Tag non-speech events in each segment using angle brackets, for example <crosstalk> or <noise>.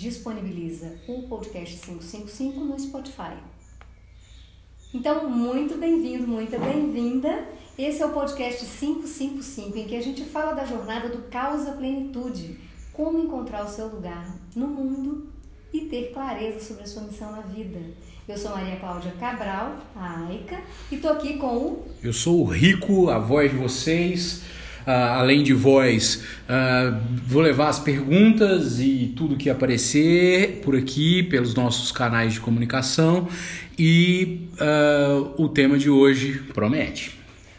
disponibiliza o podcast 555 no Spotify. Então, muito bem-vindo, muito bem-vinda. Esse é o podcast 555, em que a gente fala da jornada do caos à plenitude, como encontrar o seu lugar no mundo e ter clareza sobre a sua missão na vida. Eu sou Maria Cláudia Cabral, a Aica, e tô aqui com o. Eu sou o Rico, a voz de vocês. Uh, além de voz, uh, vou levar as perguntas e tudo que aparecer por aqui, pelos nossos canais de comunicação. E uh, o tema de hoje promete.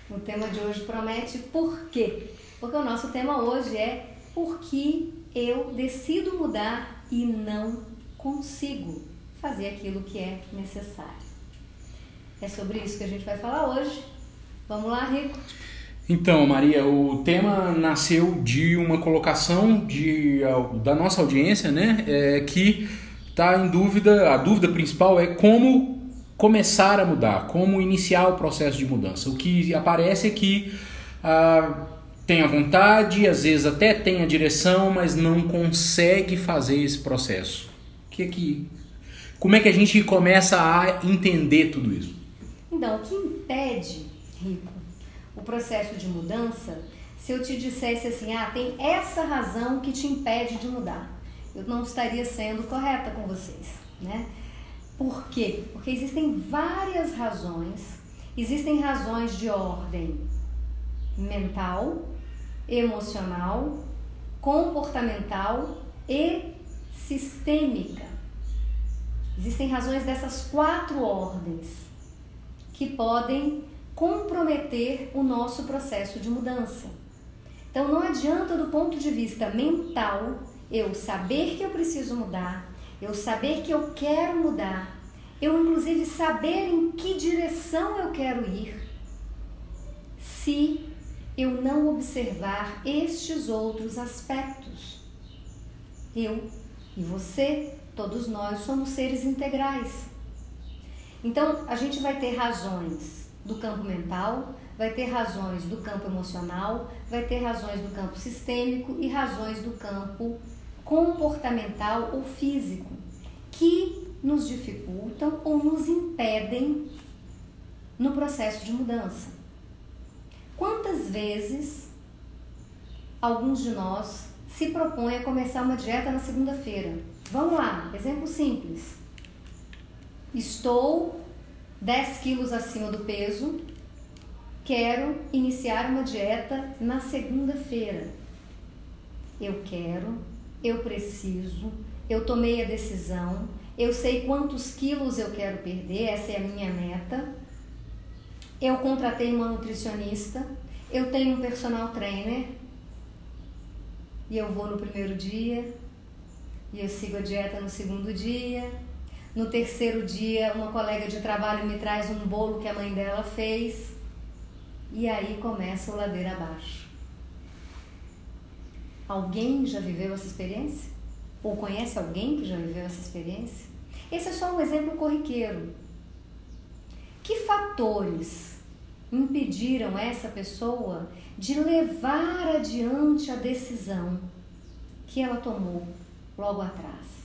O tema de hoje promete por quê? Porque o nosso tema hoje é por que eu decido mudar e não consigo fazer aquilo que é necessário. É sobre isso que a gente vai falar hoje. Vamos lá, Rico? Então, Maria, o tema nasceu de uma colocação de, da nossa audiência, né? É, que está em dúvida, a dúvida principal é como começar a mudar, como iniciar o processo de mudança. O que aparece é que ah, tem a vontade, às vezes até tem a direção, mas não consegue fazer esse processo. Que que como é que a gente começa a entender tudo isso? Então, o que impede, Rico, o processo de mudança, se eu te dissesse assim, ah, tem essa razão que te impede de mudar, eu não estaria sendo correta com vocês, né? Por quê? Porque existem várias razões, existem razões de ordem mental, emocional, comportamental e sistêmica. Existem razões dessas quatro ordens que podem comprometer o nosso processo de mudança. Então não adianta do ponto de vista mental eu saber que eu preciso mudar, eu saber que eu quero mudar, eu inclusive saber em que direção eu quero ir, se eu não observar estes outros aspectos. Eu e você Todos nós somos seres integrais. Então, a gente vai ter razões do campo mental, vai ter razões do campo emocional, vai ter razões do campo sistêmico e razões do campo comportamental ou físico, que nos dificultam ou nos impedem no processo de mudança. Quantas vezes alguns de nós se propõem a começar uma dieta na segunda-feira? Vamos lá, exemplo simples. Estou 10 quilos acima do peso, quero iniciar uma dieta na segunda-feira. Eu quero, eu preciso, eu tomei a decisão, eu sei quantos quilos eu quero perder, essa é a minha meta. Eu contratei uma nutricionista, eu tenho um personal trainer e eu vou no primeiro dia, e eu sigo a dieta no segundo dia. No terceiro dia, uma colega de trabalho me traz um bolo que a mãe dela fez. E aí começa o ladeira abaixo. Alguém já viveu essa experiência? Ou conhece alguém que já viveu essa experiência? Esse é só um exemplo corriqueiro. Que fatores impediram essa pessoa de levar adiante a decisão que ela tomou logo atrás.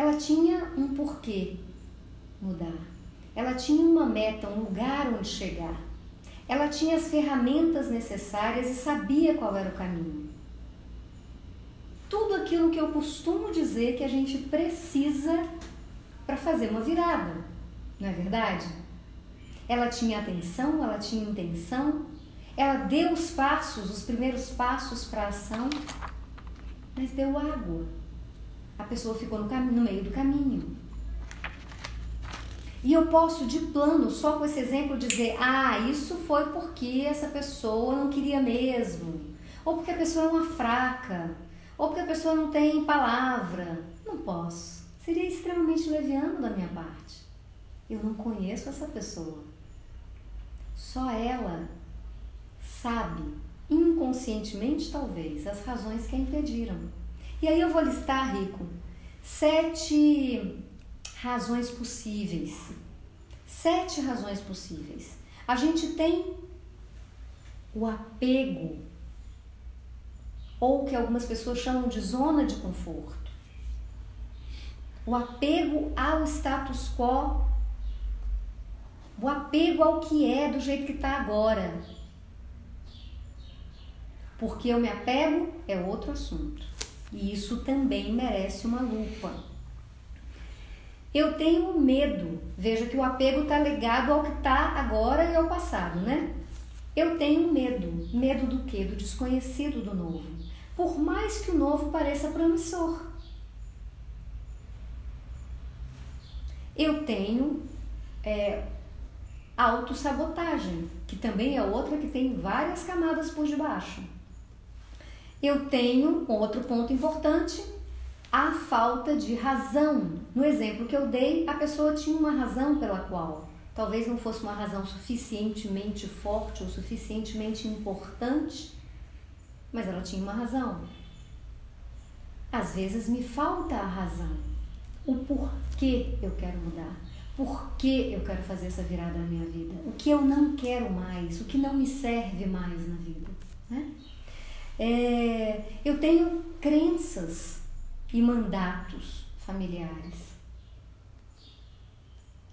Ela tinha um porquê mudar. Ela tinha uma meta, um lugar onde chegar. Ela tinha as ferramentas necessárias e sabia qual era o caminho. Tudo aquilo que eu costumo dizer que a gente precisa para fazer uma virada, não é verdade? Ela tinha atenção, ela tinha intenção, ela deu os passos, os primeiros passos para a ação, mas deu água. A pessoa ficou no, no meio do caminho. E eu posso, de plano, só com esse exemplo, dizer: ah, isso foi porque essa pessoa não queria mesmo, ou porque a pessoa é uma fraca, ou porque a pessoa não tem palavra. Não posso. Seria extremamente leviano da minha parte. Eu não conheço essa pessoa. Só ela sabe inconscientemente talvez, as razões que a impediram. E aí eu vou listar, Rico, sete razões possíveis. Sete razões possíveis. A gente tem o apego, ou que algumas pessoas chamam de zona de conforto. o apego ao status quo, o apego ao que é do jeito que está agora. Porque eu me apego é outro assunto. E isso também merece uma lupa. Eu tenho medo. Veja que o apego está ligado ao que está agora e ao passado, né? Eu tenho medo. Medo do quê? Do desconhecido do novo. Por mais que o novo pareça promissor. Eu tenho é, autossabotagem, que também é outra que tem várias camadas por debaixo. Eu tenho outro ponto importante, a falta de razão. No exemplo que eu dei, a pessoa tinha uma razão pela qual talvez não fosse uma razão suficientemente forte ou suficientemente importante, mas ela tinha uma razão. Às vezes me falta a razão, o porquê eu quero mudar, por que eu quero fazer essa virada na minha vida, o que eu não quero mais, o que não me serve mais na vida. Né? É, eu tenho crenças e mandatos familiares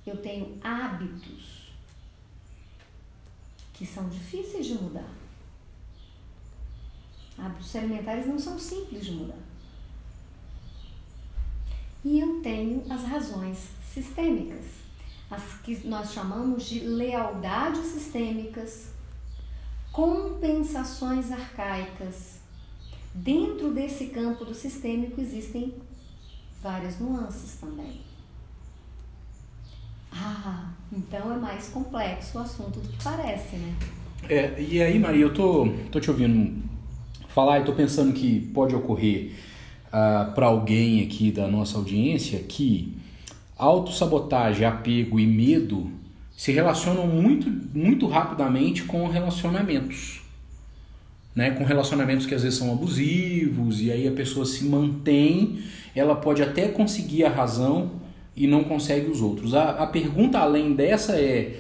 eu tenho hábitos que são difíceis de mudar. Hábitos alimentares não são simples de mudar. E eu tenho as razões sistêmicas, as que nós chamamos de lealdades sistêmicas, compensações arcaicas. Dentro desse campo do sistêmico existem várias nuances também. Ah, então é mais complexo o assunto do que parece, né? É, e aí, Maria, eu tô, tô te ouvindo falar e tô pensando que pode ocorrer uh, ah, para alguém aqui da nossa audiência que autossabotagem, apego e medo se relacionam muito, muito rapidamente com relacionamentos. Né, com relacionamentos que às vezes são abusivos, e aí a pessoa se mantém, ela pode até conseguir a razão, e não consegue os outros. A, a pergunta além dessa é: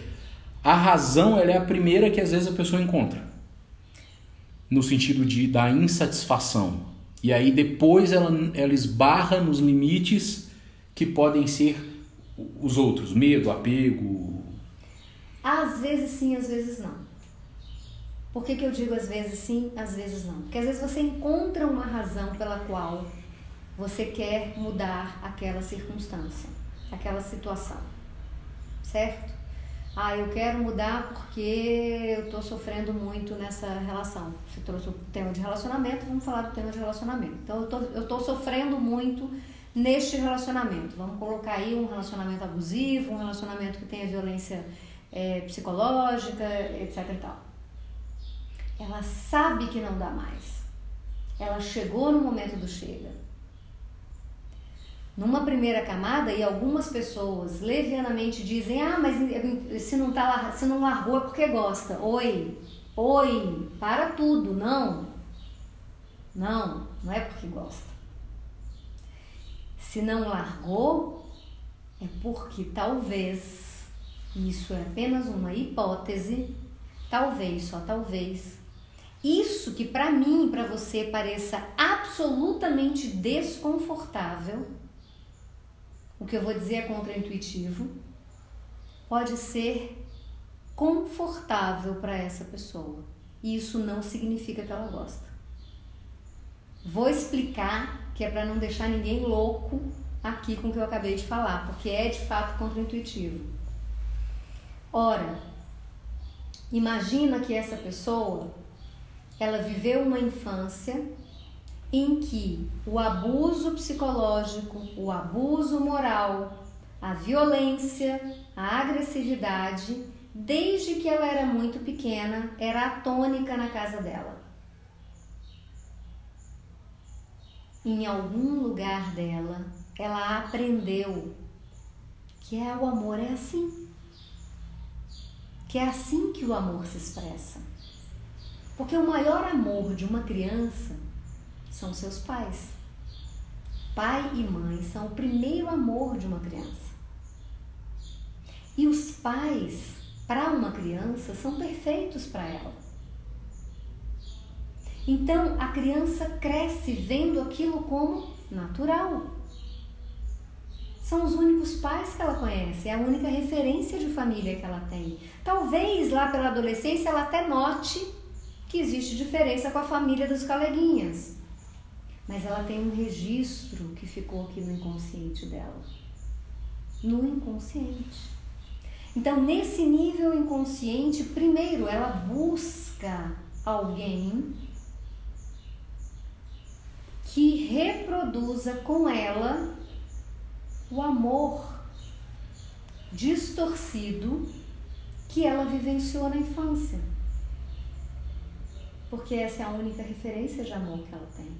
a razão é a primeira que às vezes a pessoa encontra, no sentido de da insatisfação. E aí depois ela, ela esbarra nos limites que podem ser os outros, medo, apego. Às vezes sim, às vezes não. Por que, que eu digo às vezes sim, às vezes não? Porque às vezes você encontra uma razão pela qual você quer mudar aquela circunstância aquela situação, certo? Ah, eu quero mudar porque eu estou sofrendo muito nessa relação. Você trouxe o tema de relacionamento, vamos falar do tema de relacionamento. Então, eu estou sofrendo muito neste relacionamento. Vamos colocar aí um relacionamento abusivo, um relacionamento que tenha violência é, psicológica, etc e tal. Ela sabe que não dá mais. Ela chegou no momento do chega numa primeira camada e algumas pessoas levianamente dizem: "Ah, mas se não tá se não largou é porque gosta". Oi. Oi, para tudo, não. Não, não é porque gosta. Se não largou é porque talvez isso é apenas uma hipótese, talvez, só talvez. Isso que para mim, para você pareça absolutamente desconfortável, o que eu vou dizer é contraintuitivo, pode ser confortável para essa pessoa. E isso não significa que ela gosta. Vou explicar que é para não deixar ninguém louco aqui com o que eu acabei de falar, porque é de fato contraintuitivo. Ora, imagina que essa pessoa ela viveu uma infância em que o abuso psicológico, o abuso moral, a violência, a agressividade, desde que ela era muito pequena, era a tônica na casa dela. Em algum lugar dela, ela aprendeu que é, o amor é assim. Que é assim que o amor se expressa. Porque o maior amor de uma criança são seus pais. Pai e mãe são o primeiro amor de uma criança. E os pais, para uma criança, são perfeitos para ela. Então a criança cresce vendo aquilo como natural. São os únicos pais que ela conhece, é a única referência de família que ela tem. Talvez lá pela adolescência ela até note que existe diferença com a família dos coleguinhas. Mas ela tem um registro que ficou aqui no inconsciente dela. No inconsciente. Então, nesse nível inconsciente, primeiro ela busca alguém que reproduza com ela o amor distorcido que ela vivenciou na infância. Porque essa é a única referência de amor que ela tem.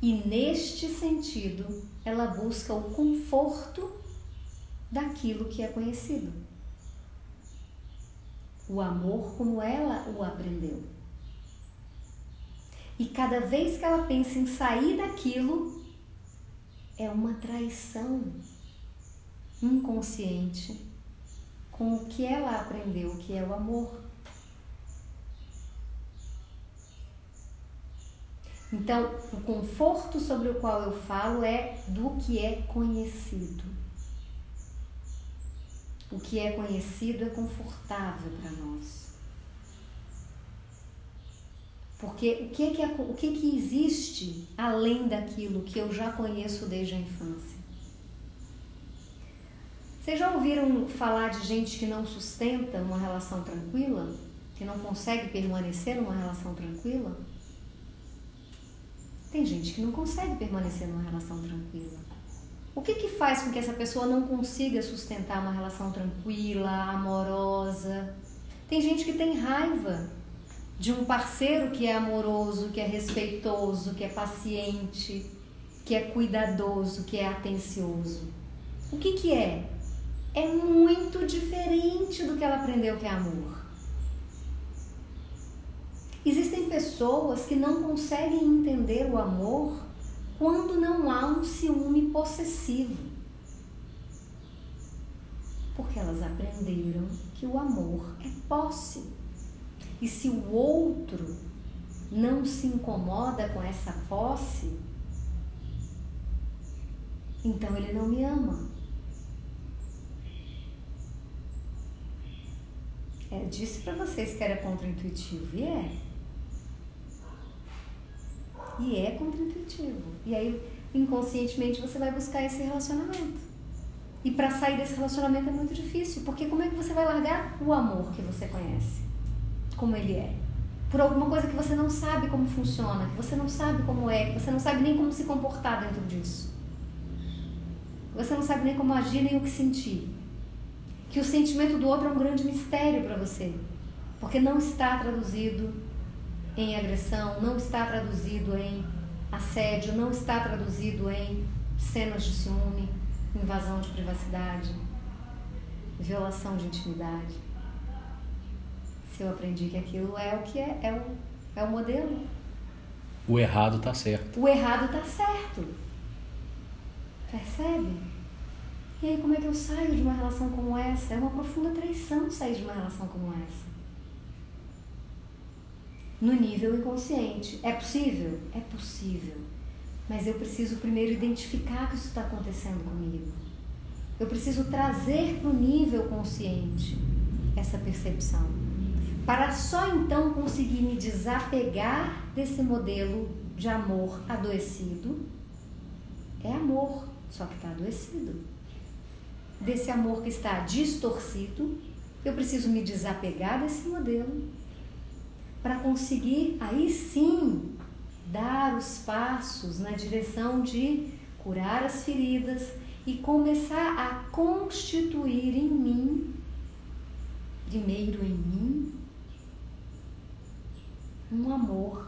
E neste sentido, ela busca o conforto daquilo que é conhecido. O amor como ela o aprendeu. E cada vez que ela pensa em sair daquilo, é uma traição inconsciente com o que ela aprendeu, que é o amor. Então, o conforto sobre o qual eu falo é do que é conhecido. O que é conhecido é confortável para nós. Porque o que, que, o que, que existe além daquilo que eu já conheço desde a infância? Vocês já ouviram falar de gente que não sustenta uma relação tranquila? Que não consegue permanecer numa relação tranquila? Tem gente que não consegue permanecer numa relação tranquila. O que, que faz com que essa pessoa não consiga sustentar uma relação tranquila, amorosa? Tem gente que tem raiva de um parceiro que é amoroso, que é respeitoso, que é paciente, que é cuidadoso, que é atencioso. O que, que é? É muito diferente do que ela aprendeu que é amor. Existem pessoas que não conseguem entender o amor quando não há um ciúme possessivo. Porque elas aprenderam que o amor é posse. E se o outro não se incomoda com essa posse, então ele não me ama. É, disse para vocês que era contra-intuitivo, e é. E é contra-intuitivo. E aí, inconscientemente, você vai buscar esse relacionamento. E para sair desse relacionamento é muito difícil, porque como é que você vai largar o amor que você conhece? Como ele é? Por alguma coisa que você não sabe como funciona, que você não sabe como é, que você não sabe nem como se comportar dentro disso. Você não sabe nem como agir, nem o que sentir. Que o sentimento do outro é um grande mistério para você, porque não está traduzido em agressão, não está traduzido em assédio, não está traduzido em cenas de ciúme, invasão de privacidade, violação de intimidade. Se eu aprendi que aquilo é o que é, é o, é o modelo. O errado está certo. O errado está certo. Percebe? E aí, como é que eu saio de uma relação como essa? É uma profunda traição sair de uma relação como essa no nível inconsciente. É possível? É possível. Mas eu preciso primeiro identificar que isso está acontecendo comigo. Eu preciso trazer para o nível consciente essa percepção. Para só então conseguir me desapegar desse modelo de amor adoecido. É amor, só que está adoecido. Desse amor que está distorcido, eu preciso me desapegar desse modelo para conseguir aí sim dar os passos na direção de curar as feridas e começar a constituir em mim, primeiro em mim, um amor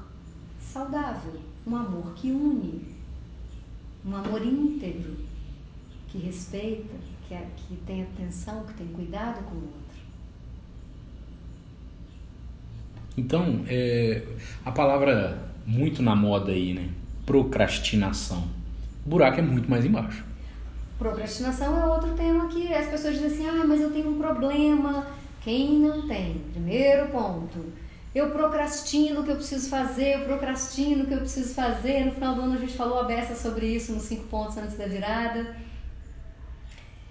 saudável, um amor que une, um amor íntegro, que respeita, que, é, que tem atenção, que tem cuidado com o outro. Então, é, a palavra muito na moda aí, né? Procrastinação. O buraco é muito mais embaixo. Procrastinação é outro tema que as pessoas dizem assim: ah, mas eu tenho um problema. Quem não tem? Primeiro ponto. Eu procrastino o que eu preciso fazer, eu procrastino o que eu preciso fazer. No final do ano a gente falou a beça sobre isso nos cinco pontos antes da virada.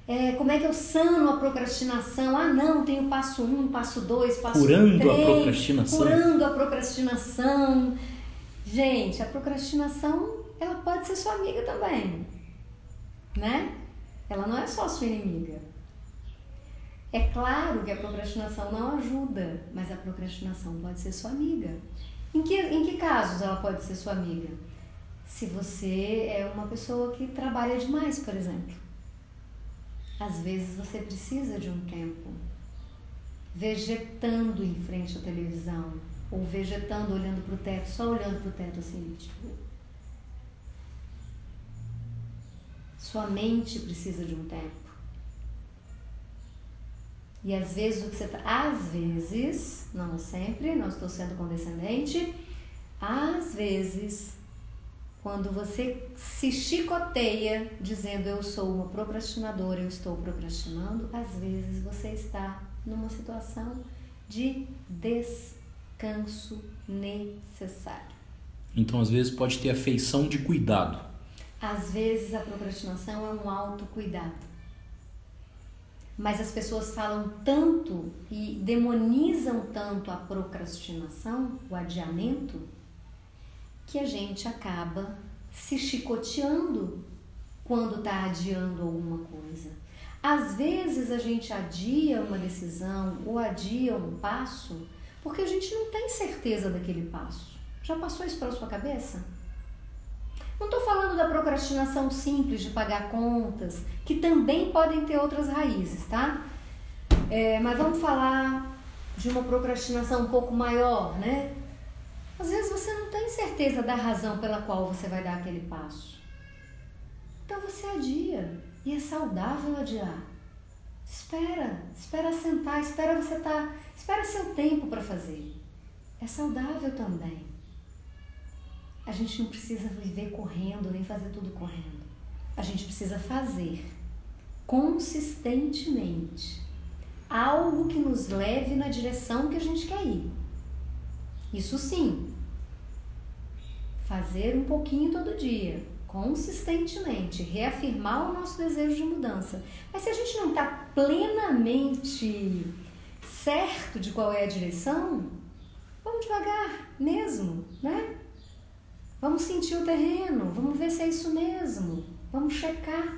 É, como é que eu sano a procrastinação? Ah, não, tenho passo um, passo dois, passo curando três. a procrastinação. Curando a procrastinação. Gente, a procrastinação, ela pode ser sua amiga também, né? Ela não é só sua inimiga. É claro que a procrastinação não ajuda, mas a procrastinação pode ser sua amiga. Em que, em que casos ela pode ser sua amiga? Se você é uma pessoa que trabalha demais, por exemplo. Às vezes você precisa de um tempo vegetando em frente à televisão, ou vegetando olhando para o teto, só olhando para o teto assim, tipo. Sua mente precisa de um tempo. E às vezes o que você tá, às vezes, não sempre, não estou sendo condescendente, às vezes, quando você se chicoteia dizendo eu sou uma procrastinadora, eu estou procrastinando, às vezes você está numa situação de descanso necessário. Então, às vezes, pode ter a feição de cuidado. Às vezes a procrastinação é um autocuidado. Mas as pessoas falam tanto e demonizam tanto a procrastinação, o adiamento, que a gente acaba se chicoteando quando está adiando alguma coisa. Às vezes a gente adia uma decisão ou adia um passo porque a gente não tem certeza daquele passo. Já passou isso pela sua cabeça? Não estou falando da procrastinação simples de pagar contas, que também podem ter outras raízes, tá? É, mas vamos falar de uma procrastinação um pouco maior, né? Às vezes você não tem certeza da razão pela qual você vai dar aquele passo. Então você adia. E é saudável adiar. Espera, espera sentar, espera você estar, tá, espera seu tempo para fazer. É saudável também. A gente não precisa viver correndo, nem fazer tudo correndo. A gente precisa fazer consistentemente algo que nos leve na direção que a gente quer ir. Isso sim. Fazer um pouquinho todo dia, consistentemente, reafirmar o nosso desejo de mudança. Mas se a gente não está plenamente certo de qual é a direção, vamos devagar mesmo, né? Vamos sentir o terreno, vamos ver se é isso mesmo, vamos checar.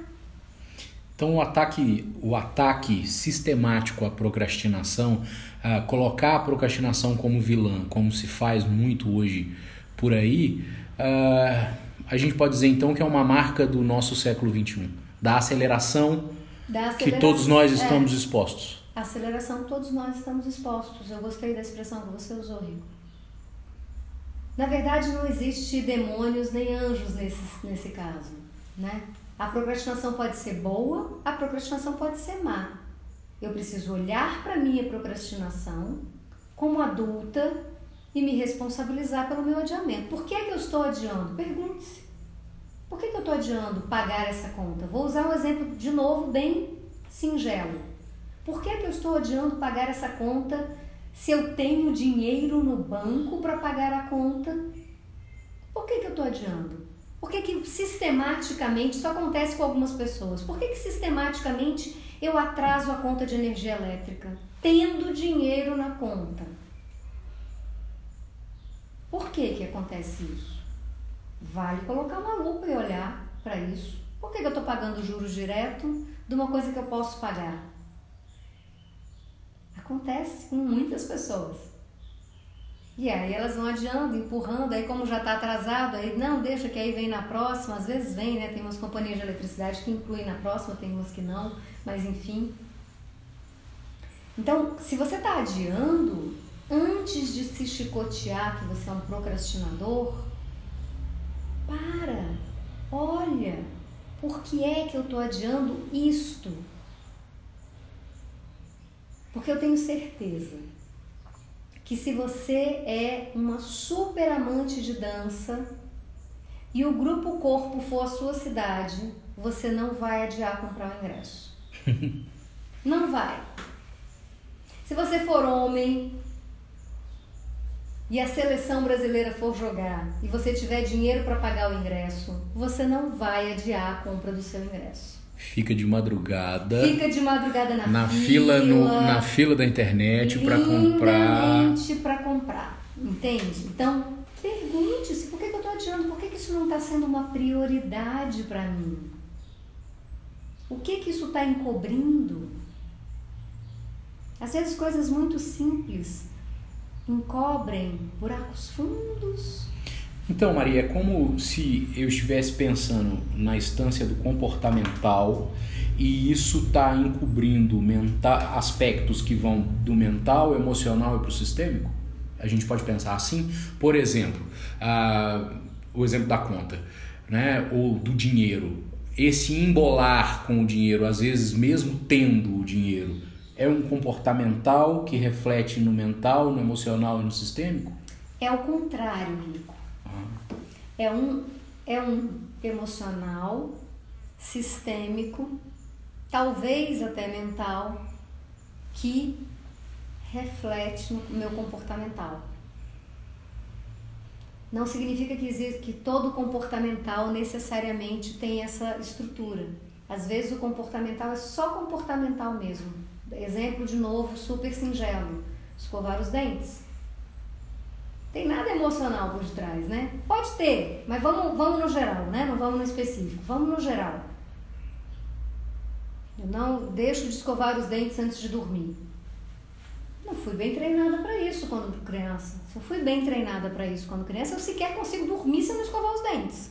Então o ataque, o ataque sistemático à procrastinação, uh, colocar a procrastinação como vilã, como se faz muito hoje por aí, uh, a gente pode dizer então que é uma marca do nosso século XXI, da aceleração, da aceleração que todos nós estamos é, expostos. Aceleração, todos nós estamos expostos. Eu gostei da expressão que você usou, Rico. Na verdade, não existe demônios nem anjos nesse, nesse caso, né? A procrastinação pode ser boa, a procrastinação pode ser má. Eu preciso olhar para minha procrastinação como adulta e me responsabilizar pelo meu adiamento. Por que, é que eu estou adiando? Pergunte-se. Por que, que eu estou adiando pagar essa conta? Vou usar um exemplo de novo bem singelo. Por que, que eu estou adiando pagar essa conta se eu tenho dinheiro no banco para pagar a conta, por que, que eu estou adiando? Por que, que sistematicamente isso acontece com algumas pessoas? Por que, que sistematicamente eu atraso a conta de energia elétrica, tendo dinheiro na conta? Por que, que acontece isso? Vale colocar uma lupa e olhar para isso. Por que, que eu estou pagando juros direto de uma coisa que eu posso pagar? Acontece com muitas pessoas. E aí elas vão adiando, empurrando, aí como já está atrasado, aí não, deixa que aí vem na próxima, às vezes vem, né? Tem umas companhias de eletricidade que incluem na próxima, tem umas que não, mas enfim. Então, se você está adiando, antes de se chicotear que você é um procrastinador, para, olha, por que é que eu estou adiando isto? Porque eu tenho certeza que se você é uma super amante de dança e o grupo corpo for a sua cidade, você não vai adiar comprar o ingresso. <laughs> não vai. Se você for homem e a seleção brasileira for jogar e você tiver dinheiro para pagar o ingresso, você não vai adiar a compra do seu ingresso. Fica de madrugada. Fica de madrugada na, na fila, fila no, na fila da internet para comprar. para comprar, entende? Então pergunte-se por que, que eu estou adiando, por que, que isso não está sendo uma prioridade para mim? O que que isso está encobrindo? Às vezes coisas muito simples encobrem buracos fundos. Então, Maria, é como se eu estivesse pensando na instância do comportamental e isso está encobrindo mental, aspectos que vão do mental, emocional e para o sistêmico? A gente pode pensar assim? Por exemplo, o exemplo da conta, né? ou do dinheiro. Esse embolar com o dinheiro, às vezes mesmo tendo o dinheiro, é um comportamental que reflete no mental, no emocional e no sistêmico? É o contrário, Rico. É, um, é um emocional, sistêmico, talvez até mental, que reflete no meu comportamental. Não significa que, existe, que todo comportamental necessariamente tem essa estrutura. Às vezes o comportamental é só comportamental mesmo Exemplo de novo, super singelo: escovar os dentes. Tem nada emocional por detrás, né? Pode ter, mas vamos, vamos no geral, né? Não vamos no específico, vamos no geral. Eu não deixo de escovar os dentes antes de dormir. Não fui bem treinada para isso quando criança. Se eu fui bem treinada para isso quando criança, eu sequer consigo dormir sem escovar os dentes.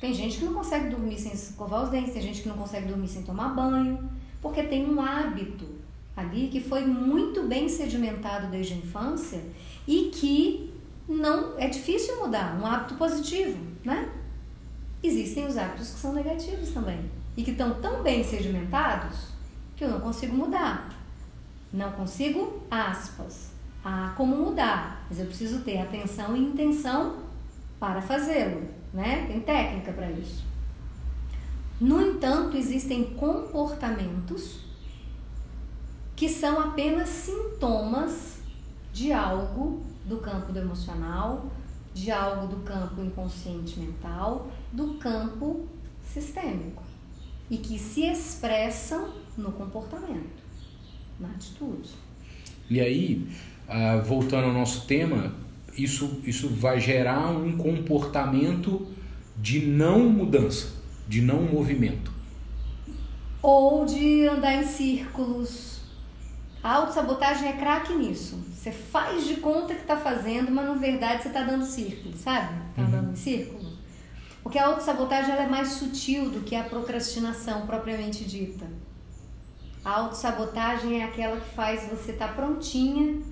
Tem gente que não consegue dormir sem escovar os dentes, tem gente que não consegue dormir sem tomar banho, porque tem um hábito ali que foi muito bem sedimentado desde a infância e que não é difícil mudar, um hábito positivo, né? Existem os hábitos que são negativos também e que estão tão bem sedimentados que eu não consigo mudar. Não consigo, aspas. Ah, como mudar? Mas eu preciso ter atenção e intenção para fazê-lo, né? Tem técnica para isso. No entanto, existem comportamentos que são apenas sintomas de algo do campo do emocional, de algo do campo inconsciente mental, do campo sistêmico e que se expressam no comportamento, na atitude. E aí, ah, voltando ao nosso tema, isso, isso vai gerar um comportamento de não mudança, de não movimento. Ou de andar em círculos, a autossabotagem é craque nisso. Você faz de conta que está fazendo, mas na verdade você está dando círculo, sabe? Está uhum. em círculo. Porque a autossabotagem ela é mais sutil do que a procrastinação propriamente dita. A autossabotagem é aquela que faz você estar tá prontinha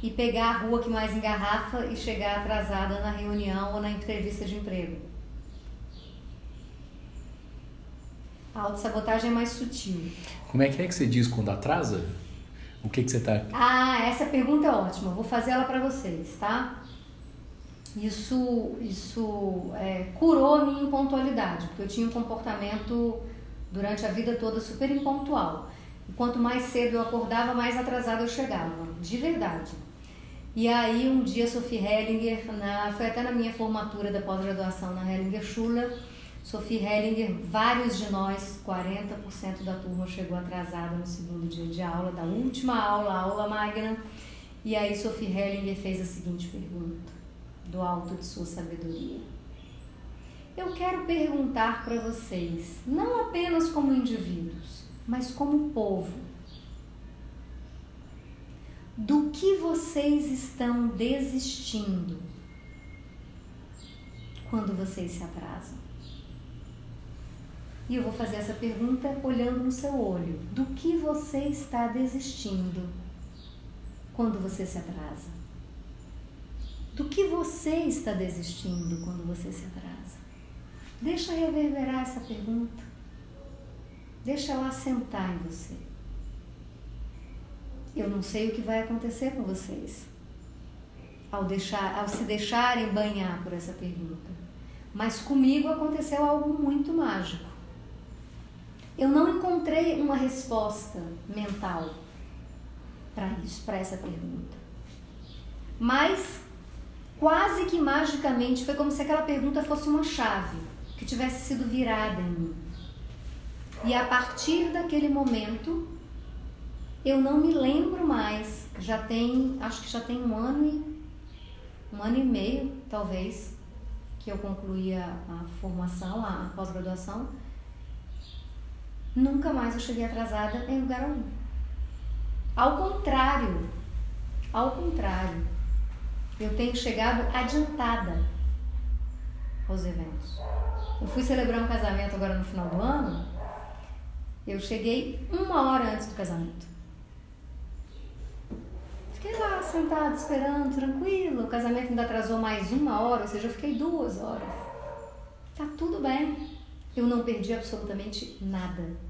e pegar a rua que mais engarrafa e chegar atrasada na reunião ou na entrevista de emprego. A autossabotagem é mais sutil. Como é que é que você diz quando atrasa? O que, que você está. Ah, essa pergunta é ótima. Vou fazer ela para vocês, tá? Isso, isso é, curou a minha impontualidade, porque eu tinha um comportamento durante a vida toda super impontual. E quanto mais cedo eu acordava, mais atrasada eu chegava, de verdade. E aí um dia Sophie Hellinger, na, foi até na minha formatura da pós-graduação na Hellinger Schule, Sophie Hellinger, vários de nós, 40% da turma chegou atrasada no segundo dia de aula, da última aula, aula magna. E aí Sophie Hellinger fez a seguinte pergunta, do alto de sua sabedoria. Eu quero perguntar para vocês, não apenas como indivíduos, mas como povo, do que vocês estão desistindo quando vocês se atrasam? E eu vou fazer essa pergunta olhando no seu olho. Do que você está desistindo quando você se atrasa? Do que você está desistindo quando você se atrasa? Deixa reverberar essa pergunta. Deixa ela sentar em você. Eu não sei o que vai acontecer com vocês ao, deixar, ao se deixarem banhar por essa pergunta. Mas comigo aconteceu algo muito mágico. Eu não encontrei uma resposta mental para isso, para essa pergunta. Mas quase que magicamente, foi como se aquela pergunta fosse uma chave que tivesse sido virada em mim. E a partir daquele momento, eu não me lembro mais. Já tem, acho que já tem um ano e um ano e meio, talvez, que eu concluí a, a formação, a pós-graduação. Nunca mais eu cheguei atrasada em lugar algum. Ao contrário, ao contrário, eu tenho chegado adiantada aos eventos. Eu fui celebrar um casamento agora no final do ano, eu cheguei uma hora antes do casamento. Fiquei lá sentado esperando, tranquilo. O casamento ainda atrasou mais uma hora, ou seja, eu fiquei duas horas. Tá tudo bem. Eu não perdi absolutamente nada.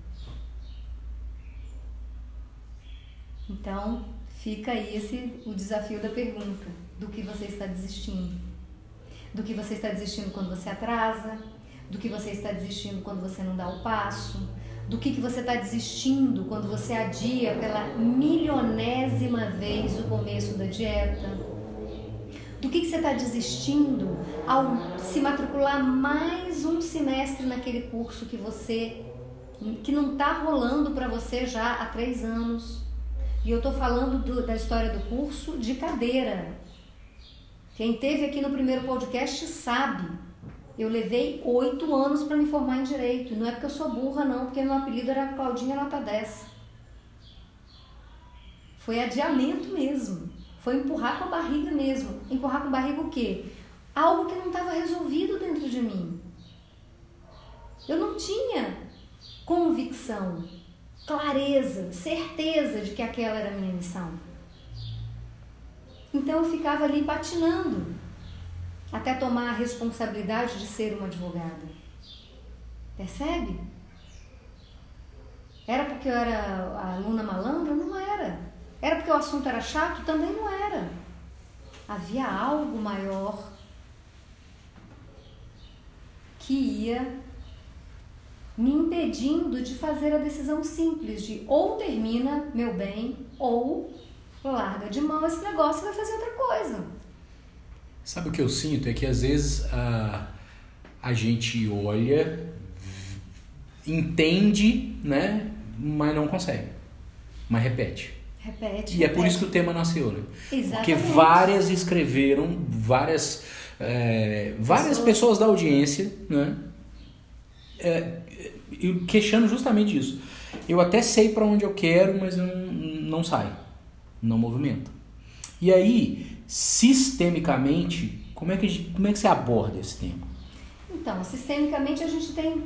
Então, fica aí esse o desafio da pergunta: do que você está desistindo? Do que você está desistindo quando você atrasa? Do que você está desistindo quando você não dá o passo? Do que, que você está desistindo quando você adia pela milionésima vez o começo da dieta? Do que, que você está desistindo ao se matricular mais um semestre naquele curso que você que não está rolando para você já há três anos? E eu estou falando do, da história do curso de cadeira. Quem teve aqui no primeiro podcast sabe. Eu levei oito anos para me formar em direito. Não é porque eu sou burra, não, porque meu apelido era Claudinha Nota 10. Foi adiamento mesmo. Foi empurrar com a barriga mesmo. Empurrar com a barriga o quê? Algo que não estava resolvido dentro de mim. Eu não tinha convicção clareza, certeza de que aquela era a minha missão. Então eu ficava ali patinando até tomar a responsabilidade de ser uma advogada. Percebe? Era porque eu era aluna malandra? Não era. Era porque o assunto era chato? Também não era. Havia algo maior que ia me impedindo de fazer a decisão simples de ou termina meu bem ou larga de mão esse negócio e vai fazer outra coisa. Sabe o que eu sinto? É que às vezes a, a gente olha, entende, né? Mas não consegue. Mas repete. Repete. E repete. é por isso que o tema nasceu, né? Exatamente. Porque várias escreveram, várias, é, várias pessoas. pessoas da audiência, né? É, queixando justamente isso. Eu até sei para onde eu quero, mas eu não, não saio, não movimento. E aí, sistemicamente, como é que, como é que você aborda esse tema? Então, sistemicamente a gente tem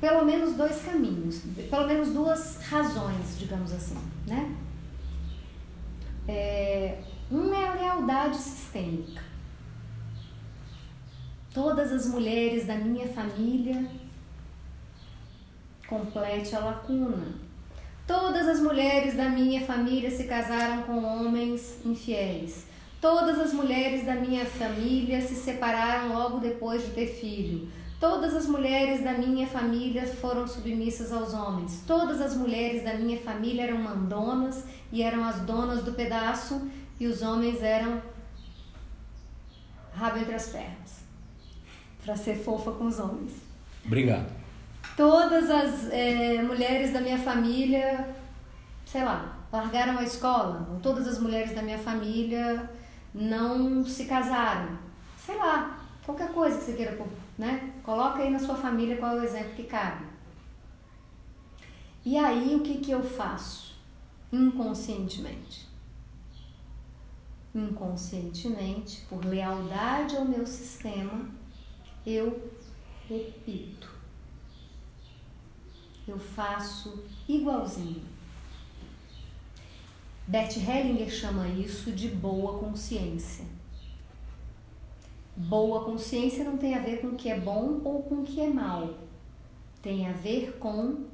pelo menos dois caminhos, pelo menos duas razões, digamos assim, né? É, um é a lealdade sistêmica. Todas as mulheres da minha família complete a lacuna. Todas as mulheres da minha família se casaram com homens infiéis. Todas as mulheres da minha família se separaram logo depois de ter filho. Todas as mulheres da minha família foram submissas aos homens. Todas as mulheres da minha família eram mandonas e eram as donas do pedaço, e os homens eram rabo entre as pernas para ser fofa com os homens. Obrigado todas as é, mulheres da minha família, sei lá, largaram a escola, todas as mulheres da minha família não se casaram. Sei lá, qualquer coisa que você queira, né? Coloca aí na sua família qual é o exemplo que cabe. E aí o que, que eu faço? Inconscientemente. Inconscientemente, por lealdade ao meu sistema, eu repito eu faço igualzinho. Bert Hellinger chama isso de boa consciência. Boa consciência não tem a ver com o que é bom ou com o que é mal. Tem a ver com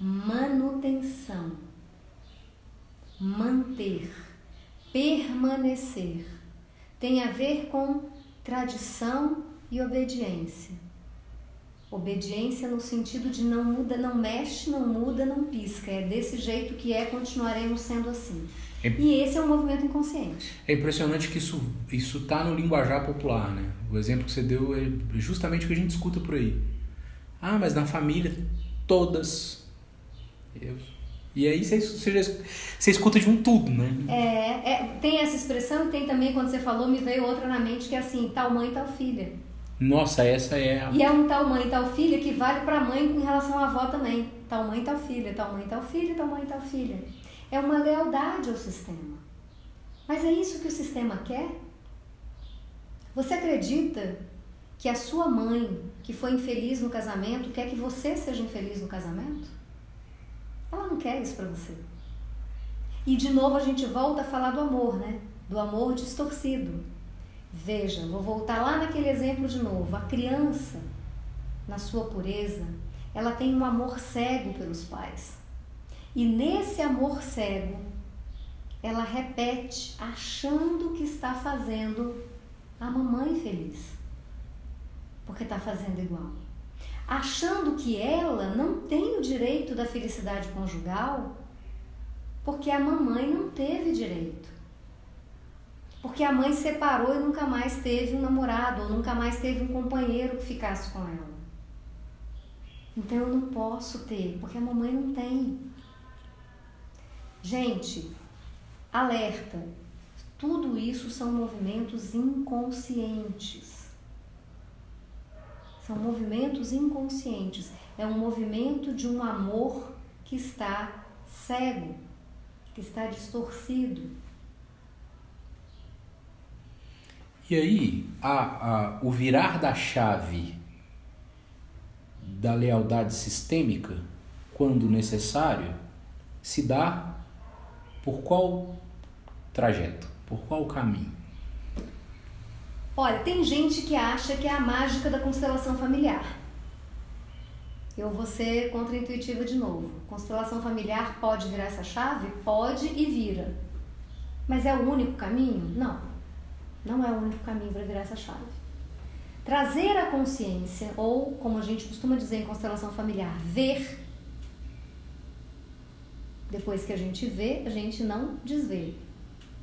manutenção, manter, permanecer. Tem a ver com tradição e obediência. Obediência no sentido de não muda, não mexe, não muda, não pisca. É desse jeito que é, continuaremos sendo assim. É, e esse é um movimento inconsciente. É impressionante que isso isso está no linguajar popular, né? O exemplo que você deu é justamente o que a gente escuta por aí. Ah, mas na família todas. Eu... E aí você, você, você escuta de um tudo, né? É, é, tem essa expressão e tem também, quando você falou, me veio outra na mente que é assim, tal mãe, tal filha. Nossa, essa é a... E é um tal mãe, tal filha que vale para mãe em relação à avó também. Tal mãe, tal filha, tal mãe, tal filha, tal mãe, tal filha. É uma lealdade ao sistema. Mas é isso que o sistema quer? Você acredita que a sua mãe, que foi infeliz no casamento, quer que você seja infeliz no casamento? Ela não quer isso para você. E de novo a gente volta a falar do amor, né? Do amor distorcido. Veja, vou voltar lá naquele exemplo de novo. A criança, na sua pureza, ela tem um amor cego pelos pais. E nesse amor cego, ela repete, achando que está fazendo a mamãe feliz, porque está fazendo igual. Achando que ela não tem o direito da felicidade conjugal, porque a mamãe não teve direito. Porque a mãe separou e nunca mais teve um namorado, ou nunca mais teve um companheiro que ficasse com ela. Então eu não posso ter, porque a mamãe não tem. Gente, alerta. Tudo isso são movimentos inconscientes. São movimentos inconscientes. É um movimento de um amor que está cego, que está distorcido. E aí, a, a, o virar da chave da lealdade sistêmica, quando necessário, se dá por qual trajeto? Por qual caminho? Olha, tem gente que acha que é a mágica da constelação familiar. Eu vou ser contra-intuitiva de novo. Constelação familiar pode virar essa chave? Pode e vira. Mas é o único caminho? Não. Não é o único caminho para virar essa chave. Trazer a consciência, ou como a gente costuma dizer em constelação familiar, ver depois que a gente vê, a gente não desvê.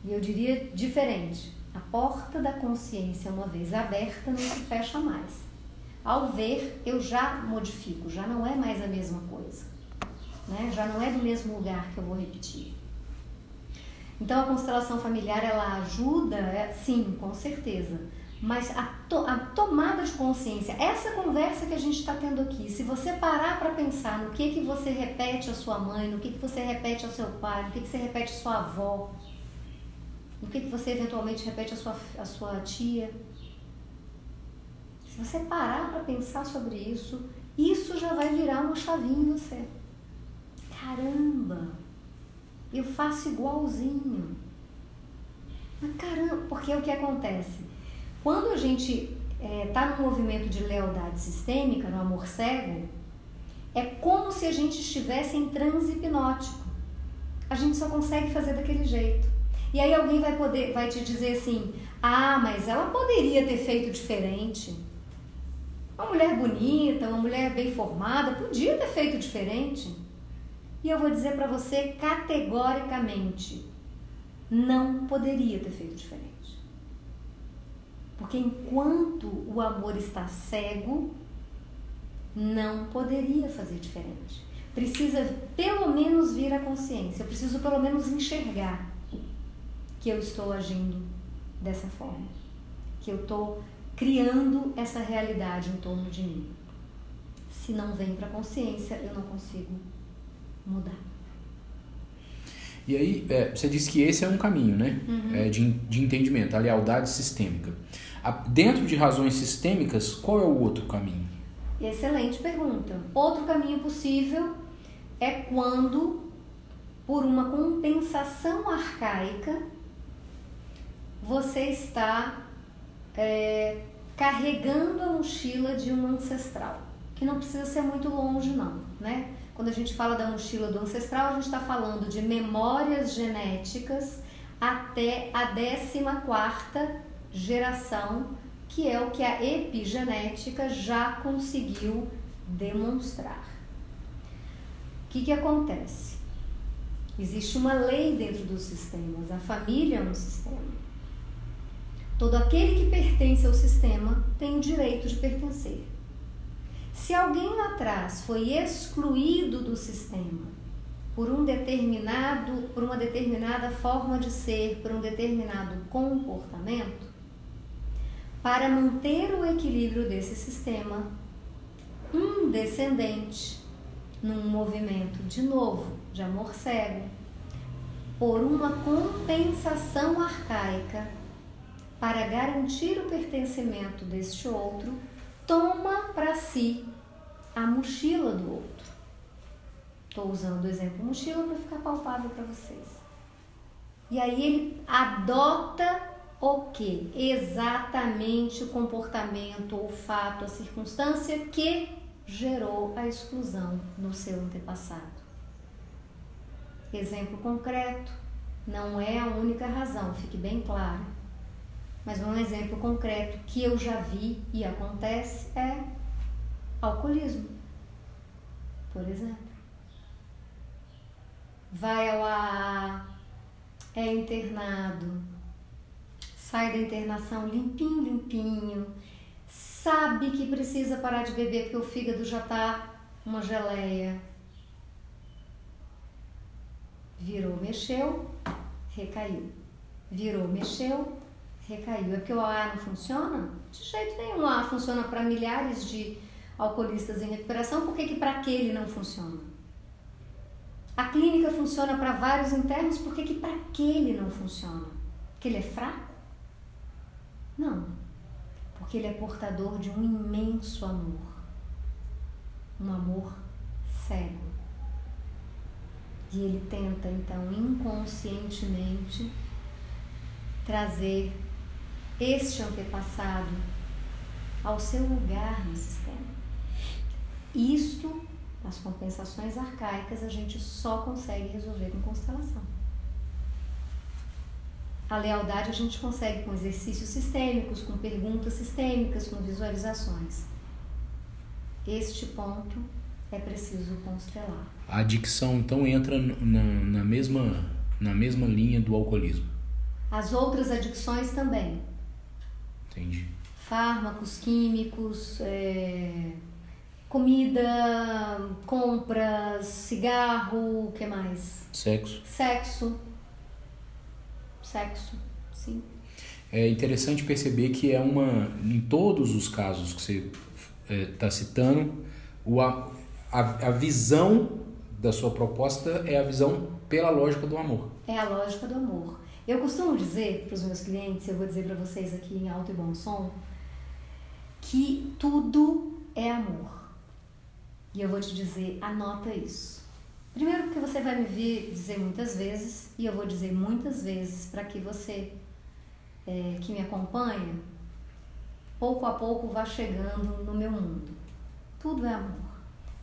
E eu diria diferente. A porta da consciência, uma vez aberta, não se fecha mais. Ao ver, eu já modifico, já não é mais a mesma coisa. Né? Já não é do mesmo lugar que eu vou repetir. Então a constelação familiar ela ajuda, é, sim, com certeza. Mas a, to, a, tomada de consciência, essa conversa que a gente está tendo aqui, se você parar para pensar no que que você repete à sua mãe, no que que você repete ao seu pai, no que que você repete à sua avó, no que que você eventualmente repete à sua, à sua tia, se você parar para pensar sobre isso, isso já vai virar uma chavinha em você. Caramba, eu faço igualzinho. Mas caramba, porque é o que acontece? Quando a gente está é, no movimento de lealdade sistêmica, no amor cego, é como se a gente estivesse em transe hipnótico. A gente só consegue fazer daquele jeito. E aí alguém vai poder, vai te dizer assim: "Ah, mas ela poderia ter feito diferente". Uma mulher bonita, uma mulher bem formada, podia ter feito diferente. E eu vou dizer para você categoricamente, não poderia ter feito diferente. Porque enquanto o amor está cego, não poderia fazer diferente. Precisa pelo menos vir à consciência, eu preciso pelo menos enxergar que eu estou agindo dessa forma, que eu estou criando essa realidade em torno de mim. Se não vem para a consciência, eu não consigo mudar. E aí, é, você disse que esse é um caminho, né? Uhum. É, de, de entendimento, a lealdade sistêmica. A, dentro de razões sistêmicas, qual é o outro caminho? Excelente pergunta. Outro caminho possível é quando, por uma compensação arcaica, você está é, carregando a mochila de um ancestral, que não precisa ser muito longe, não, né? Quando a gente fala da mochila do ancestral, a gente está falando de memórias genéticas até a 14 geração, que é o que a epigenética já conseguiu demonstrar. O que, que acontece? Existe uma lei dentro dos sistemas. A família é um sistema. Todo aquele que pertence ao sistema tem o direito de pertencer. Se alguém lá atrás foi excluído do sistema por um determinado, por uma determinada forma de ser, por um determinado comportamento, para manter o equilíbrio desse sistema, um descendente, num movimento de novo de amor cego, por uma compensação arcaica, para garantir o pertencimento deste outro, toma para si a mochila do outro. Estou usando o exemplo mochila para ficar palpável para vocês. E aí ele adota o que? Exatamente o comportamento, o fato, a circunstância que gerou a exclusão no seu antepassado. Exemplo concreto, não é a única razão, fique bem claro. Mas um exemplo concreto que eu já vi e acontece é alcoolismo, por exemplo. Vai ao AA, é internado, sai da internação limpinho, limpinho, sabe que precisa parar de beber porque o fígado já tá uma geleia. Virou, mexeu, recaiu. Virou, mexeu, recaiu. É porque o AA não funciona? De jeito nenhum. O AA funciona para milhares de alcoolistas em recuperação, por que, que para aquele não funciona? A clínica funciona para vários internos, por que, que para aquele não funciona? Porque ele é fraco? Não. Porque ele é portador de um imenso amor. Um amor cego. E ele tenta, então, inconscientemente trazer este antepassado ao seu lugar no sistema. Isto, as compensações arcaicas, a gente só consegue resolver com constelação. A lealdade a gente consegue com exercícios sistêmicos, com perguntas sistêmicas, com visualizações. Este ponto é preciso constelar. A adicção então entra na, na, mesma, na mesma linha do alcoolismo. As outras adicções também. Entendi. Fármacos, químicos, é, comida, compras, cigarro, o que mais? Sexo. Sexo. Sexo, sim. É interessante perceber que é uma, em todos os casos que você está é, citando, o, a, a visão da sua proposta é a visão pela lógica do amor. É a lógica do amor. Eu costumo dizer para os meus clientes, eu vou dizer para vocês aqui em alto e bom som, que tudo é amor. E eu vou te dizer, anota isso. Primeiro porque você vai me ver dizer muitas vezes, e eu vou dizer muitas vezes para que você é, que me acompanha, pouco a pouco vá chegando no meu mundo. Tudo é amor.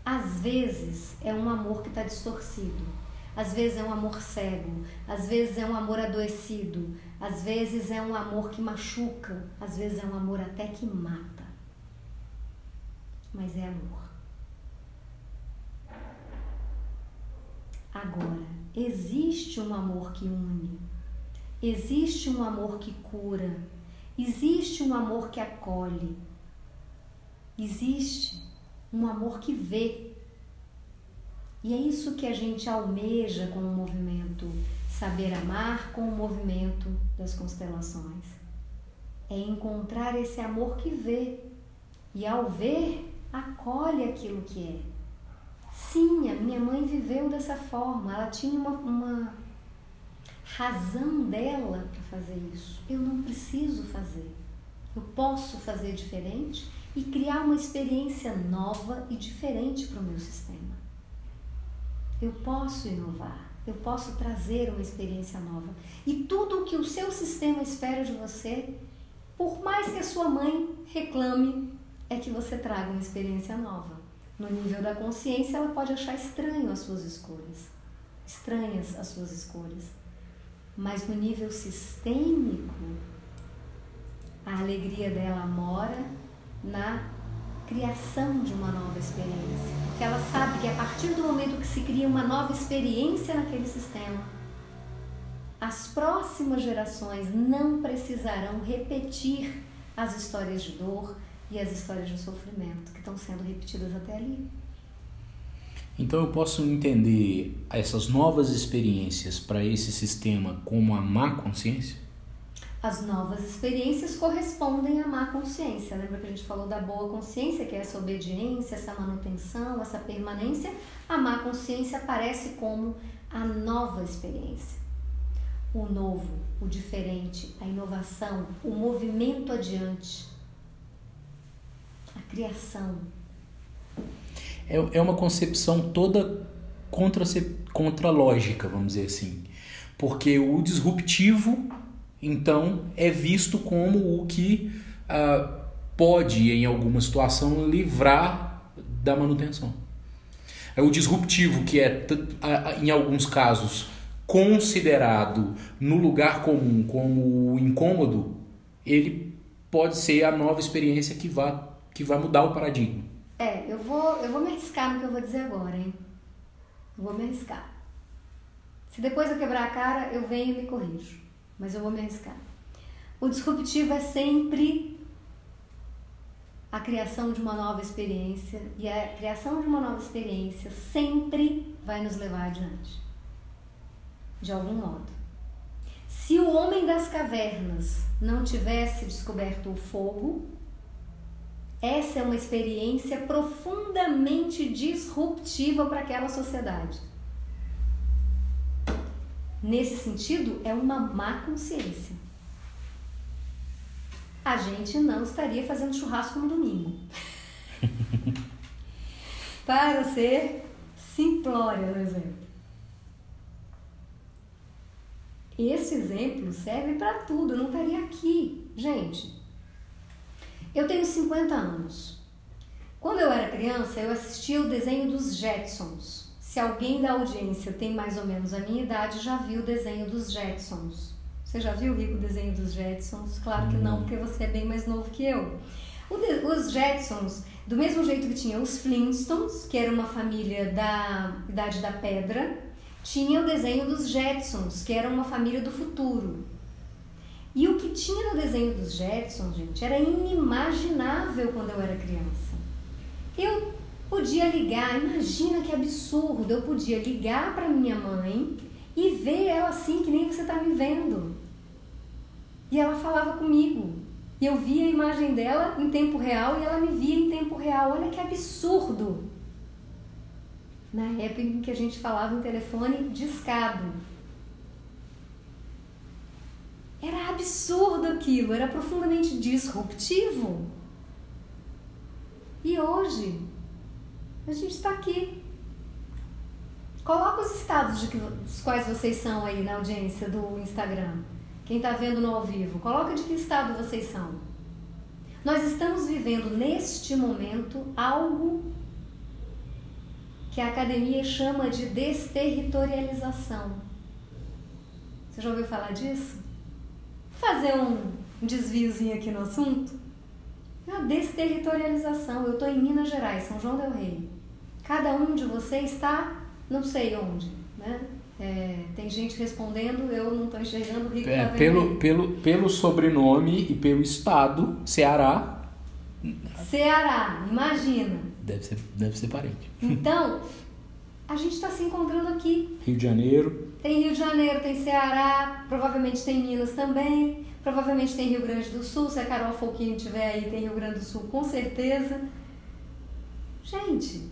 Às vezes é um amor que está distorcido, às vezes é um amor cego, às vezes é um amor adoecido, às vezes é um amor que machuca, às vezes é um amor até que mata. Mas é amor. Agora, existe um amor que une, existe um amor que cura, existe um amor que acolhe, existe um amor que vê. E é isso que a gente almeja com o movimento Saber Amar com o movimento das constelações. É encontrar esse amor que vê. E ao ver, acolhe aquilo que é. Sim, a minha mãe viveu dessa forma, ela tinha uma, uma razão dela para fazer isso. Eu não preciso fazer. Eu posso fazer diferente e criar uma experiência nova e diferente para o meu sistema. Eu posso inovar, eu posso trazer uma experiência nova. E tudo o que o seu sistema espera de você, por mais que a sua mãe reclame, é que você traga uma experiência nova. No nível da consciência, ela pode achar estranho as suas escolhas, estranhas as suas escolhas. Mas no nível sistêmico, a alegria dela mora na criação de uma nova experiência. Porque ela sabe que a partir do momento que se cria uma nova experiência naquele sistema, as próximas gerações não precisarão repetir as histórias de dor e as histórias de sofrimento que estão sendo repetidas até ali. Então eu posso entender essas novas experiências para esse sistema como a má consciência? As novas experiências correspondem à má consciência. Lembra que a gente falou da boa consciência, que é essa obediência, essa manutenção, essa permanência? A má consciência aparece como a nova experiência. O novo, o diferente, a inovação, o movimento adiante, a criação. É, é uma concepção toda contra, contra lógica, vamos dizer assim. Porque o disruptivo então é visto como o que uh, pode, em alguma situação, livrar da manutenção. É o disruptivo, que é, em alguns casos, considerado no lugar comum como incômodo, ele pode ser a nova experiência que vai, que vai mudar o paradigma. É, eu vou, eu vou me arriscar no que eu vou dizer agora, hein? Eu vou me arriscar. Se depois eu quebrar a cara, eu venho e me corrijo mas eu vou me arriscar. O disruptivo é sempre a criação de uma nova experiência e a criação de uma nova experiência sempre vai nos levar adiante, de algum modo. Se o homem das cavernas não tivesse descoberto o fogo, essa é uma experiência profundamente disruptiva para aquela sociedade. Nesse sentido, é uma má consciência. A gente não estaria fazendo churrasco no domingo. <laughs> Para ser simplória no exemplo. Esse exemplo serve para tudo, eu não estaria aqui. Gente, eu tenho 50 anos. Quando eu era criança, eu assistia o desenho dos Jetsons. Se alguém da audiência tem mais ou menos a minha idade, já viu o desenho dos Jetsons. Você já viu, Rico, o desenho dos Jetsons? Claro que não, porque você é bem mais novo que eu. Os Jetsons, do mesmo jeito que tinha os Flintstones, que era uma família da Idade da Pedra, tinha o desenho dos Jetsons, que era uma família do futuro. E o que tinha no desenho dos Jetsons, gente, era inimaginável quando eu era criança. Eu Podia ligar, imagina que absurdo, eu podia ligar para minha mãe e ver ela assim que nem você está me vendo. E ela falava comigo. E eu via a imagem dela em tempo real e ela me via em tempo real. Olha que absurdo! Na época em que a gente falava em telefone discado. Era absurdo aquilo, era profundamente disruptivo. E hoje, a gente está aqui. Coloca os estados de que, dos quais vocês são aí na audiência do Instagram. Quem está vendo no ao vivo, coloca de que estado vocês são. Nós estamos vivendo neste momento algo que a academia chama de desterritorialização. Você já ouviu falar disso? Fazer um desviozinho aqui no assunto. A desterritorialização. Eu estou em Minas Gerais, São João Del Rei. Cada um de vocês está, não sei onde, né? É, tem gente respondendo, eu não estou enxergando o Rico é, tá pelo, pelo, pelo sobrenome e pelo estado, Ceará. Ceará, imagina. Deve ser, deve ser parente. Então, <laughs> a gente está se encontrando aqui. Rio de Janeiro. Tem Rio de Janeiro, tem Ceará, provavelmente tem Minas também. Provavelmente tem Rio Grande do Sul, se a Carol Fouquinho estiver aí, tem Rio Grande do Sul, com certeza. Gente,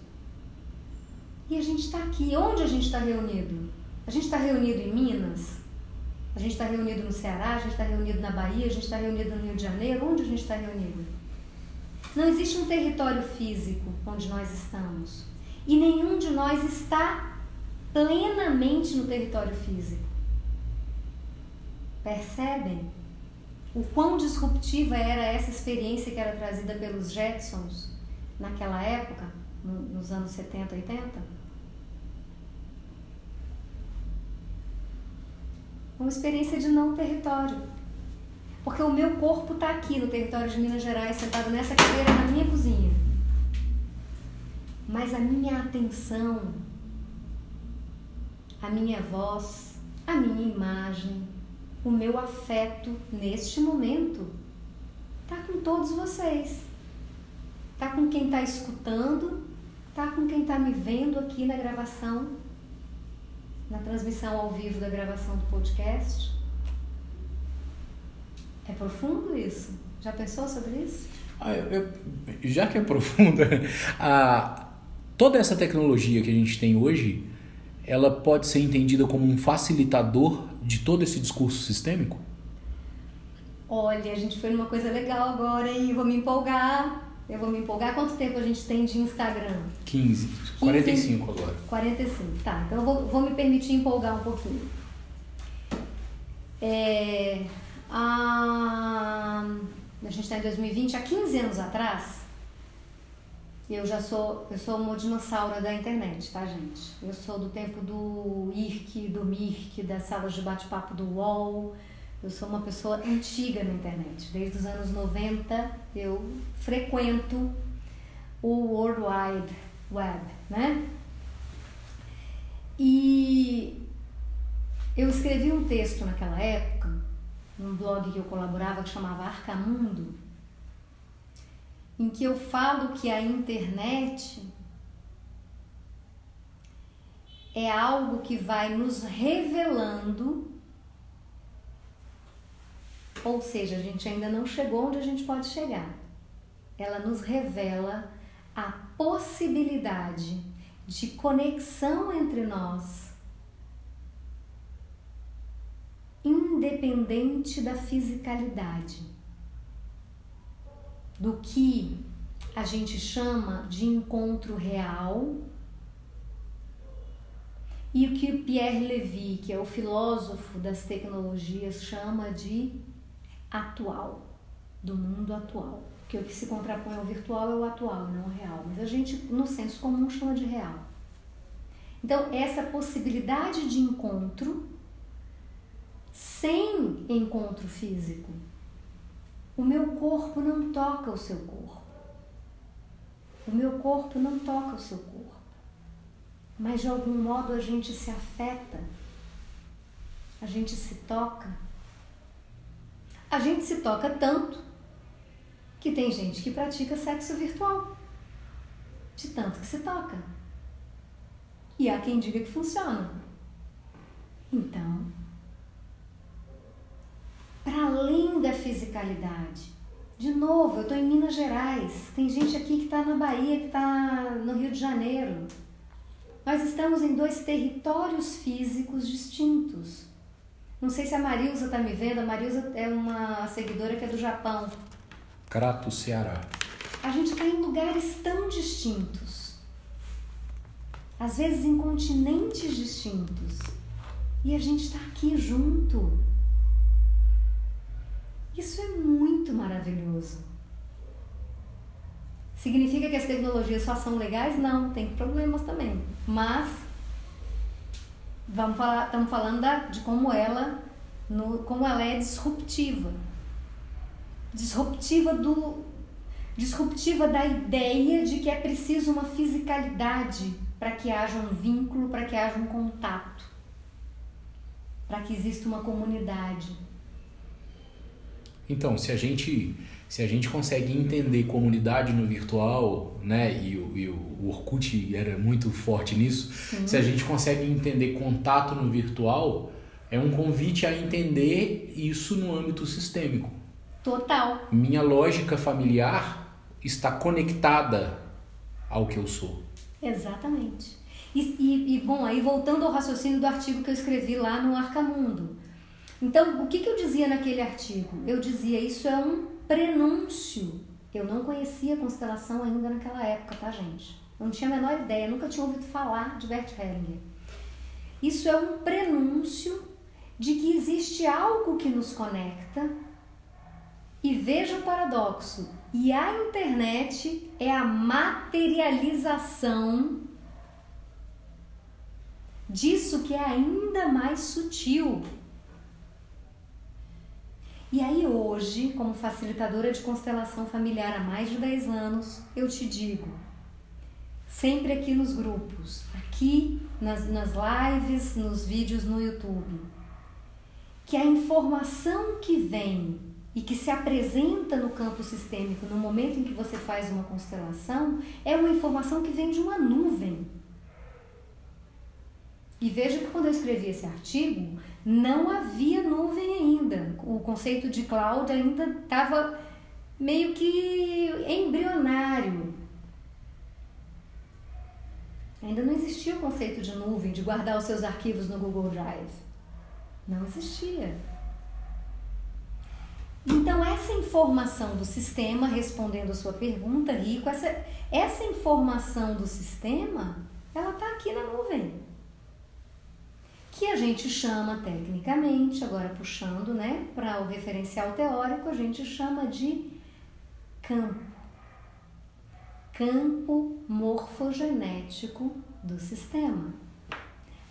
e a gente está aqui. Onde a gente está reunido? A gente está reunido em Minas? A gente está reunido no Ceará? A gente está reunido na Bahia? A gente está reunido no Rio de Janeiro? Onde a gente está reunido? Não existe um território físico onde nós estamos. E nenhum de nós está plenamente no território físico. Percebem? o quão disruptiva era essa experiência que era trazida pelos Jetsons naquela época, nos anos 70, 80? Uma experiência de não território. Porque o meu corpo está aqui no território de Minas Gerais, sentado nessa cadeira na minha cozinha. Mas a minha atenção, a minha voz, a minha imagem, o meu afeto neste momento tá com todos vocês. Tá com quem tá escutando, tá com quem tá me vendo aqui na gravação, na transmissão ao vivo da gravação do podcast. É profundo isso? Já pensou sobre isso? Ah, eu, eu, já que é profunda, <laughs> a, toda essa tecnologia que a gente tem hoje, ela pode ser entendida como um facilitador de todo esse discurso sistêmico? Olha, a gente foi numa coisa legal agora, hein? Vou me empolgar. Eu vou me empolgar. Quanto tempo a gente tem de Instagram? 15. 45 15, agora. 45, tá. Então eu vou, vou me permitir empolgar um pouquinho. É, a, a gente está em 2020, há 15 anos atrás, eu já sou, eu sou uma dinossauro da internet, tá, gente? Eu sou do tempo do IRC, do MIRC, das salas de bate-papo do UOL. Eu sou uma pessoa antiga na internet. Desde os anos 90 eu frequento o World Wide Web, né? E eu escrevi um texto naquela época, num blog que eu colaborava que chamava Arcamundo, em que eu falo que a internet é algo que vai nos revelando, ou seja, a gente ainda não chegou onde a gente pode chegar. Ela nos revela a possibilidade de conexão entre nós, independente da fisicalidade do que a gente chama de encontro real e o que Pierre Levy, que é o filósofo das tecnologias, chama de atual, do mundo atual. Porque o que se contrapõe ao virtual é o atual, não o real. Mas a gente, no senso comum, chama de real. Então, essa possibilidade de encontro sem encontro físico, o meu corpo não toca o seu corpo. O meu corpo não toca o seu corpo. Mas de algum modo a gente se afeta. A gente se toca. A gente se toca tanto que tem gente que pratica sexo virtual. De tanto que se toca. E há quem diga que funciona. Então, para além da fisicalidade. De novo, eu estou em Minas Gerais, tem gente aqui que está na Bahia, que está no Rio de Janeiro. Nós estamos em dois territórios físicos distintos. Não sei se a Marilza está me vendo, a Marilza é uma seguidora que é do Japão. Crato, Ceará. A gente está em lugares tão distintos, às vezes em continentes distintos, e a gente está aqui junto. Isso é muito maravilhoso. Significa que as tecnologias só são legais? Não, tem problemas também. Mas vamos falar, estamos falando da, de como ela, no, como ela é disruptiva. Disruptiva do disruptiva da ideia de que é preciso uma fisicalidade para que haja um vínculo, para que haja um contato, para que exista uma comunidade. Então, se a gente se a gente consegue entender comunidade no virtual, né, e o, e o Orkut era muito forte nisso, Sim. se a gente consegue entender contato no virtual, é um convite a entender isso no âmbito sistêmico. Total. Minha lógica familiar está conectada ao que eu sou. Exatamente. E, e, e bom, aí voltando ao raciocínio do artigo que eu escrevi lá no Arcamundo. Então, o que, que eu dizia naquele artigo? Eu dizia, isso é um prenúncio. Eu não conhecia a constelação ainda naquela época, tá, gente? Eu não tinha a menor ideia, nunca tinha ouvido falar de Bert Hellinger. Isso é um prenúncio de que existe algo que nos conecta. E veja o paradoxo: e a internet é a materialização disso que é ainda mais sutil, e aí hoje, como facilitadora de constelação familiar há mais de 10 anos, eu te digo, sempre aqui nos grupos, aqui nas, nas lives, nos vídeos no YouTube, que a informação que vem e que se apresenta no campo sistêmico no momento em que você faz uma constelação é uma informação que vem de uma nuvem. E veja que quando eu escrevi esse artigo, não havia nuvem ainda. O conceito de cloud ainda estava meio que embrionário. Ainda não existia o conceito de nuvem, de guardar os seus arquivos no Google Drive. Não existia. Então, essa informação do sistema, respondendo a sua pergunta, Rico, essa, essa informação do sistema, ela está aqui na nuvem. Que a gente chama tecnicamente, agora puxando né, para o referencial teórico, a gente chama de campo. Campo morfogenético do sistema.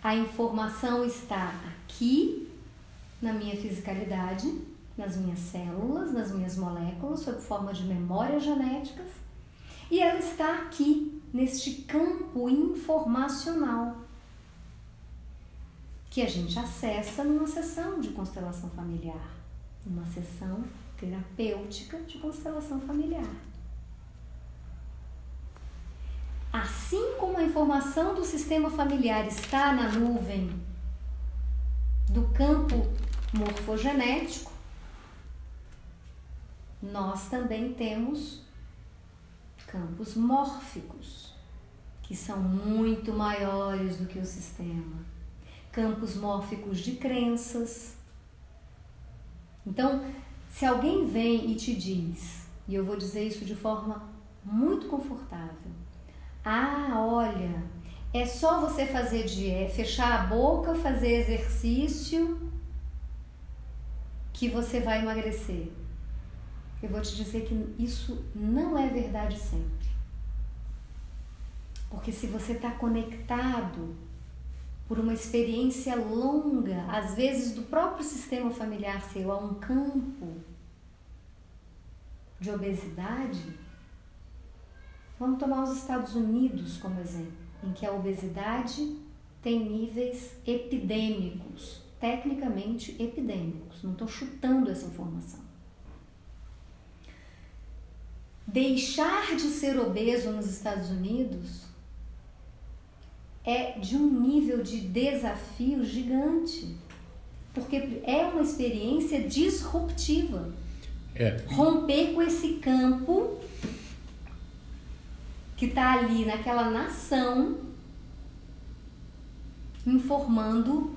A informação está aqui na minha fisicalidade, nas minhas células, nas minhas moléculas, sob forma de memórias genéticas, e ela está aqui, neste campo informacional, que a gente acessa numa sessão de constelação familiar, numa sessão terapêutica de constelação familiar. Assim como a informação do sistema familiar está na nuvem do campo morfogenético, nós também temos campos mórficos, que são muito maiores do que o sistema. Campos mórficos de crenças. Então, se alguém vem e te diz, e eu vou dizer isso de forma muito confortável, ah, olha, é só você fazer dieta, fechar a boca, fazer exercício que você vai emagrecer eu vou te dizer que isso não é verdade sempre. Porque se você está conectado por uma experiência longa, às vezes do próprio sistema familiar seu, a um campo de obesidade, vamos tomar os Estados Unidos como exemplo, em que a obesidade tem níveis epidêmicos, tecnicamente epidêmicos. Não estou chutando essa informação. Deixar de ser obeso nos Estados Unidos é de um nível de desafio gigante, porque é uma experiência disruptiva. É. Romper com esse campo que está ali naquela nação, informando: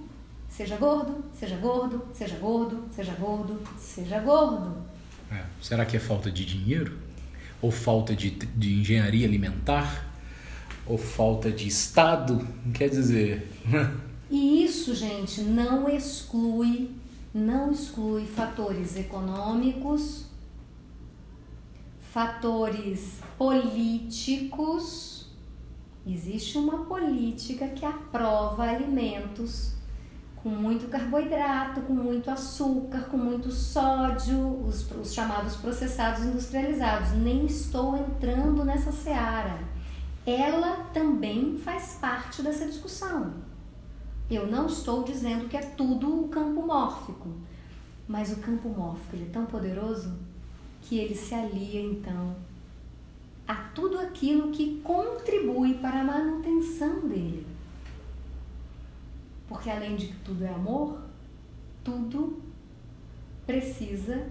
seja gordo, seja gordo, seja gordo, seja gordo, seja gordo. É. Será que é falta de dinheiro? ou falta de, de engenharia alimentar, ou falta de Estado, quer dizer. e isso, gente, não exclui, não exclui fatores econômicos, fatores políticos. Existe uma política que aprova alimentos com muito carboidrato, com muito açúcar, com muito sódio, os, os, chamados processados industrializados. Nem estou entrando nessa seara. Ela também faz parte dessa discussão. Eu não estou dizendo que é tudo o campo mórfico, mas o campo mórfico é tão poderoso que ele se alia então a tudo aquilo que contribui para a manutenção dele. Porque além de que tudo é amor, tudo precisa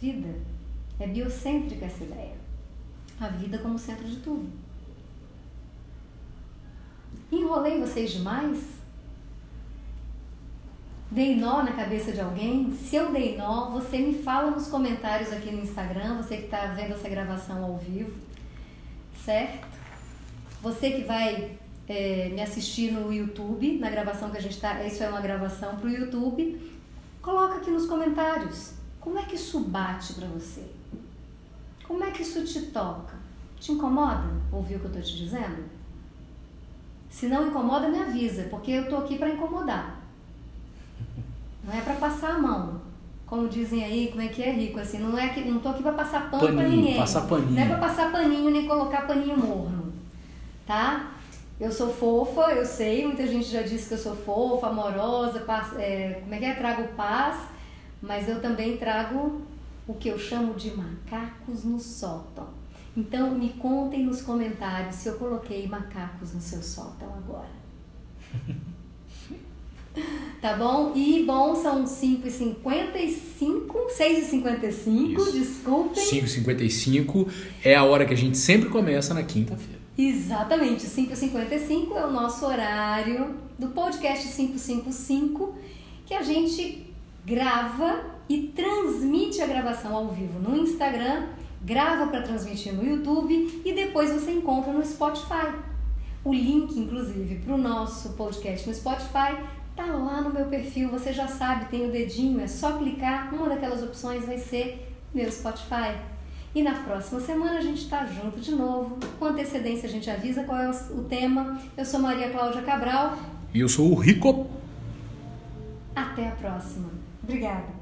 vida. É biocêntrica essa ideia. A vida como centro de tudo. Enrolei vocês demais? Dei nó na cabeça de alguém? Se eu dei nó, você me fala nos comentários aqui no Instagram, você que está vendo essa gravação ao vivo, certo? Você que vai é, me assistir no YouTube, na gravação que a gente está. Isso é uma gravação para o YouTube. Coloca aqui nos comentários como é que isso bate para você. Como é que isso te toca? Te incomoda ouvir o que eu estou te dizendo? Se não incomoda, me avisa, porque eu estou aqui para incomodar. Não é para passar a mão. Como dizem aí, como é que é rico assim, não é que não tô aqui para passar pano para ninguém. Passar paninho. Não é para passar paninho nem colocar paninho morno. tá? Eu sou fofa, eu sei, muita gente já disse que eu sou fofa, amorosa, paz, é, como é que é? Trago paz, mas eu também trago o que eu chamo de macacos no sótão. Então me contem nos comentários se eu coloquei macacos no seu sótão agora. <laughs> Tá bom? E bom, são 5h55, 6h55, desculpem. 5h55 é a hora que a gente sempre começa na quinta-feira. Exatamente, 5h55 é o nosso horário do podcast 555, que a gente grava e transmite a gravação ao vivo no Instagram, grava para transmitir no YouTube e depois você encontra no Spotify. O link, inclusive, para o nosso podcast no Spotify tá lá no meu perfil. Você já sabe, tem o dedinho, é só clicar. Uma daquelas opções vai ser meu Spotify. E na próxima semana a gente está junto de novo. Com antecedência a gente avisa qual é o tema. Eu sou Maria Cláudia Cabral. E eu sou o Rico. Até a próxima. Obrigada.